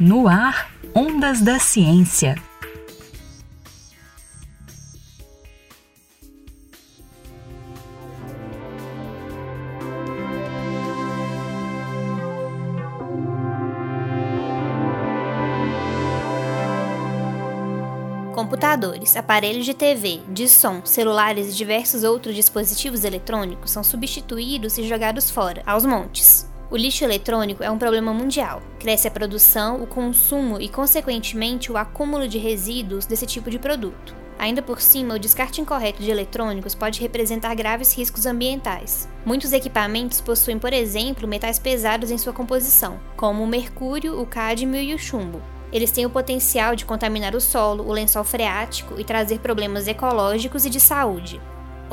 No ar, Ondas da Ciência. Computadores, aparelhos de TV, de som, celulares e diversos outros dispositivos eletrônicos são substituídos e jogados fora, aos montes. O lixo eletrônico é um problema mundial. Cresce a produção, o consumo e, consequentemente, o acúmulo de resíduos desse tipo de produto. Ainda por cima, o descarte incorreto de eletrônicos pode representar graves riscos ambientais. Muitos equipamentos possuem, por exemplo, metais pesados em sua composição, como o mercúrio, o cádmio e o chumbo. Eles têm o potencial de contaminar o solo, o lençol freático e trazer problemas ecológicos e de saúde.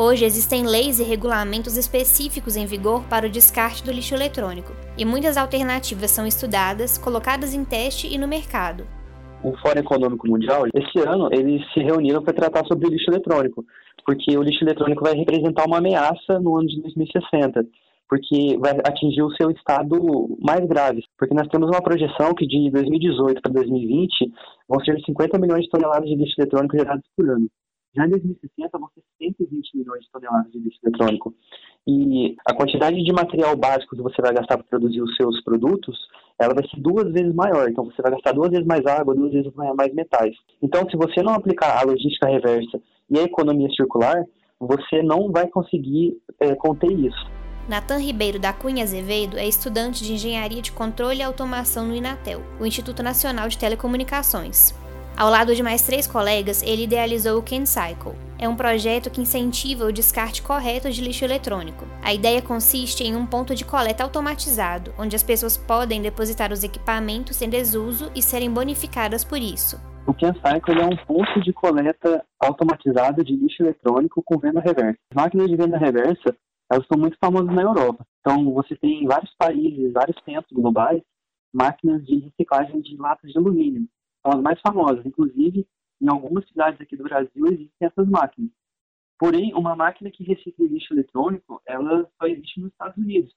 Hoje existem leis e regulamentos específicos em vigor para o descarte do lixo eletrônico, e muitas alternativas são estudadas, colocadas em teste e no mercado. O Fórum Econômico Mundial, esse ano, eles se reuniram para tratar sobre o lixo eletrônico, porque o lixo eletrônico vai representar uma ameaça no ano de 2060 porque vai atingir o seu estado mais grave. Porque nós temos uma projeção que de 2018 para 2020 vão ser 50 milhões de toneladas de lixo eletrônico gerados por ano. Já em 2060 vão ser 120 milhões de toneladas de lixo eletrônico. E a quantidade de material básico que você vai gastar para produzir os seus produtos, ela vai ser duas vezes maior. Então você vai gastar duas vezes mais água, duas vezes mais metais. Então se você não aplicar a logística reversa e a economia circular, você não vai conseguir é, conter isso. Natan Ribeiro da Cunha Azevedo é estudante de Engenharia de Controle e Automação no Inatel, o Instituto Nacional de Telecomunicações. Ao lado de mais três colegas, ele idealizou o CanCycle. É um projeto que incentiva o descarte correto de lixo eletrônico. A ideia consiste em um ponto de coleta automatizado, onde as pessoas podem depositar os equipamentos em desuso e serem bonificadas por isso. O CanCycle é um ponto de coleta automatizado de lixo eletrônico com venda reversa. As máquinas de venda reversa elas são muito famosas na Europa. Então, você tem em vários países, vários centros globais, máquinas de reciclagem de latas de alumínio são as mais famosas. Inclusive, em algumas cidades aqui do Brasil existem essas máquinas. Porém, uma máquina que recicla lixo eletrônico, ela só existe nos Estados Unidos.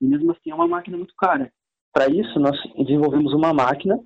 E mesmo assim é uma máquina muito cara. Para isso, nós desenvolvemos uma máquina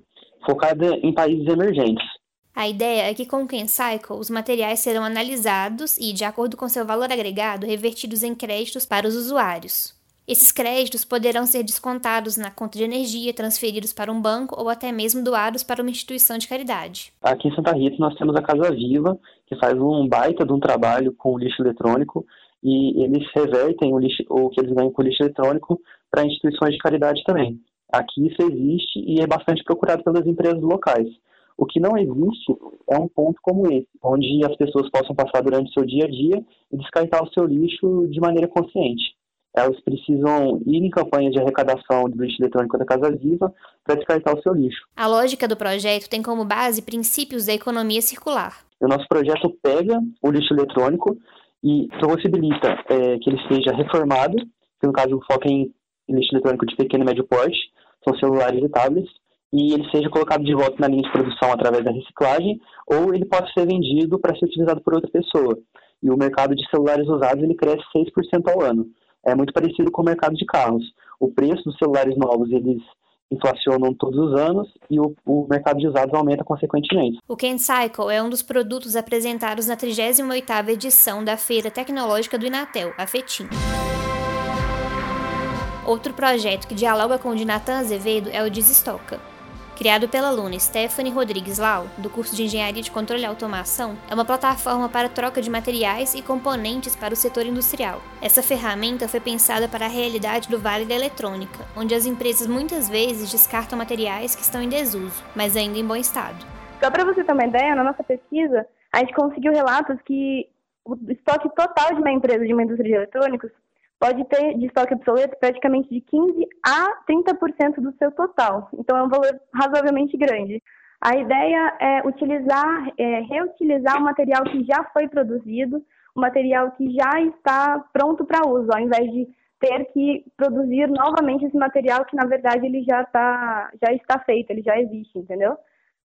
focada em países emergentes. A ideia é que com o CanCycle, os materiais serão analisados e, de acordo com seu valor agregado, revertidos em créditos para os usuários. Esses créditos poderão ser descontados na conta de energia, transferidos para um banco ou até mesmo doados para uma instituição de caridade. Aqui em Santa Rita nós temos a Casa Viva, que faz um baita de um trabalho com lixo eletrônico e eles revertem o, lixo, o que eles ganham com lixo eletrônico para instituições de caridade também. Aqui isso existe e é bastante procurado pelas empresas locais. O que não existe é um ponto como esse, onde as pessoas possam passar durante o seu dia a dia e descartar o seu lixo de maneira consciente elas precisam ir em campanhas de arrecadação de lixo eletrônico da Casa Viva para descartar o seu lixo. A lógica do projeto tem como base princípios da economia circular. O nosso projeto pega o lixo eletrônico e possibilita é, que ele seja reformado, que no caso foca em lixo eletrônico de pequeno e médio porte, são celulares e tablets, e ele seja colocado de volta na linha de produção através da reciclagem, ou ele pode ser vendido para ser utilizado por outra pessoa. E o mercado de celulares usados ele cresce 6% ao ano é muito parecido com o mercado de carros. O preço dos celulares novos, eles inflacionam todos os anos e o, o mercado de usados aumenta consequentemente. O CanCycle é um dos produtos apresentados na 38ª edição da Feira Tecnológica do Inatel, a FETIM. Outro projeto que dialoga com o de Natan Azevedo é o Desestoca. Criado pela aluna Stephanie Rodrigues Lau, do curso de Engenharia de Controle e Automação, é uma plataforma para troca de materiais e componentes para o setor industrial. Essa ferramenta foi pensada para a realidade do Vale da Eletrônica, onde as empresas muitas vezes descartam materiais que estão em desuso, mas ainda em bom estado. Só para você ter uma ideia, na nossa pesquisa, a gente conseguiu relatos que o estoque total de uma empresa de uma indústria de eletrônicos pode ter de estoque obsoleto praticamente de 15 a 30% do seu total. Então é um valor razoavelmente grande. A ideia é utilizar, é, reutilizar o material que já foi produzido, o material que já está pronto para uso, ao invés de ter que produzir novamente esse material que na verdade ele já está já está feito, ele já existe, entendeu?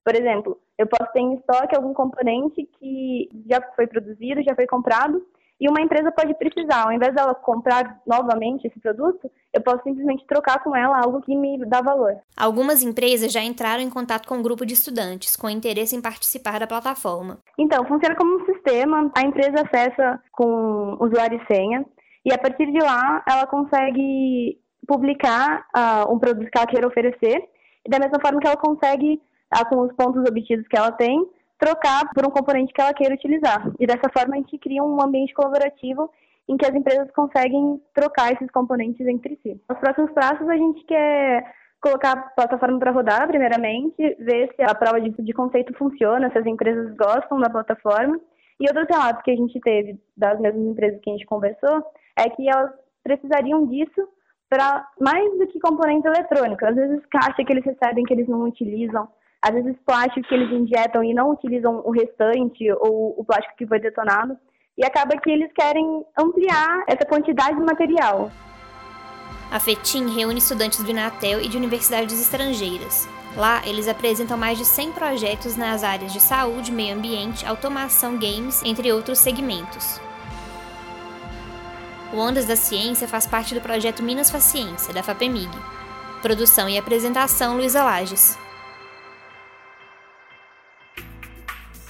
Por exemplo, eu posso ter em estoque algum componente que já foi produzido, já foi comprado e uma empresa pode precisar, ao invés dela comprar novamente esse produto, eu posso simplesmente trocar com ela algo que me dá valor. Algumas empresas já entraram em contato com um grupo de estudantes com interesse em participar da plataforma. Então, funciona como um sistema, a empresa acessa com usuário e senha, e a partir de lá ela consegue publicar uh, um produto que ela queira oferecer, e da mesma forma que ela consegue, uh, com os pontos obtidos que ela tem, trocar por um componente que ela queira utilizar. E dessa forma a gente cria um ambiente colaborativo em que as empresas conseguem trocar esses componentes entre si. Nos próximos passos a gente quer colocar a plataforma para rodar, primeiramente, ver se a prova de, de conceito funciona, se as empresas gostam da plataforma. E outros relatos que a gente teve das mesmas empresas que a gente conversou é que elas precisariam disso para mais do que componente eletrônico. Às vezes caixa que eles recebem que eles não utilizam, às vezes plástico que eles injetam e não utilizam o restante ou o plástico que foi detonado. E acaba que eles querem ampliar essa quantidade de material. A FETIM reúne estudantes do Inatel e de universidades estrangeiras. Lá, eles apresentam mais de 100 projetos nas áreas de saúde, meio ambiente, automação, games, entre outros segmentos. O Ondas da Ciência faz parte do projeto Minas Faciência, da FAPEMIG. Produção e apresentação Luísa Lages.